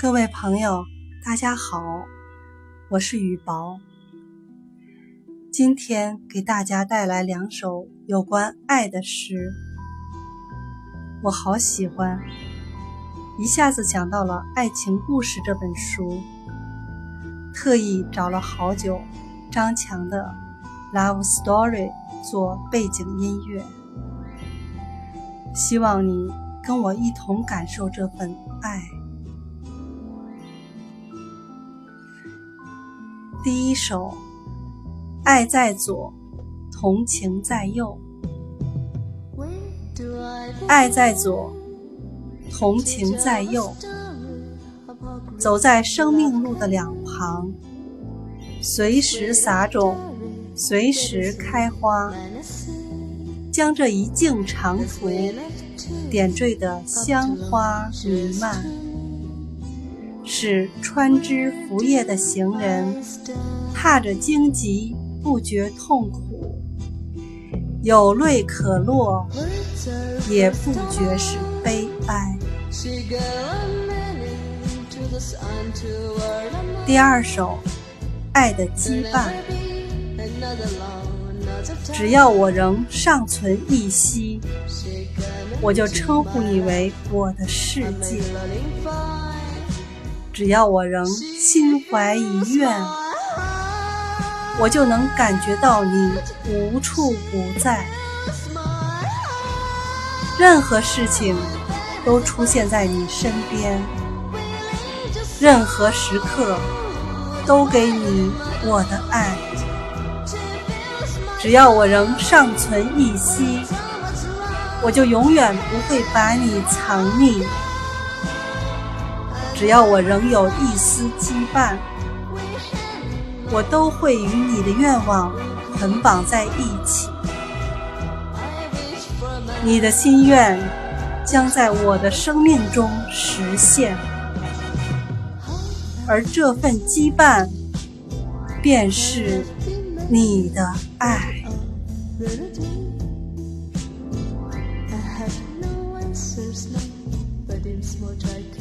各位朋友，大家好，我是雨薄。今天给大家带来两首有关爱的诗，我好喜欢，一下子想到了《爱情故事》这本书，特意找了好久张强的《Love Story》做背景音乐，希望你跟我一同感受这份爱。第一首，爱在左，同情在右。爱在左，同情在右。走在生命路的两旁，随时撒种，随时开花，将这一径长途点缀得香花弥漫。是穿枝拂叶的行人踏着荆棘不觉痛苦，有泪可落，也不觉是悲哀。第二首，爱的羁绊。只要我仍尚存一息，我就称呼你为我的世界。只要我仍心怀遗愿，我就能感觉到你无处不在。任何事情都出现在你身边，任何时刻都给你我的爱。只要我仍尚存一息，我就永远不会把你藏匿。只要我仍有一丝羁绊，我都会与你的愿望捆绑在一起。你的心愿将在我的生命中实现，而这份羁绊便是你的爱。I have no answers now, but in small try to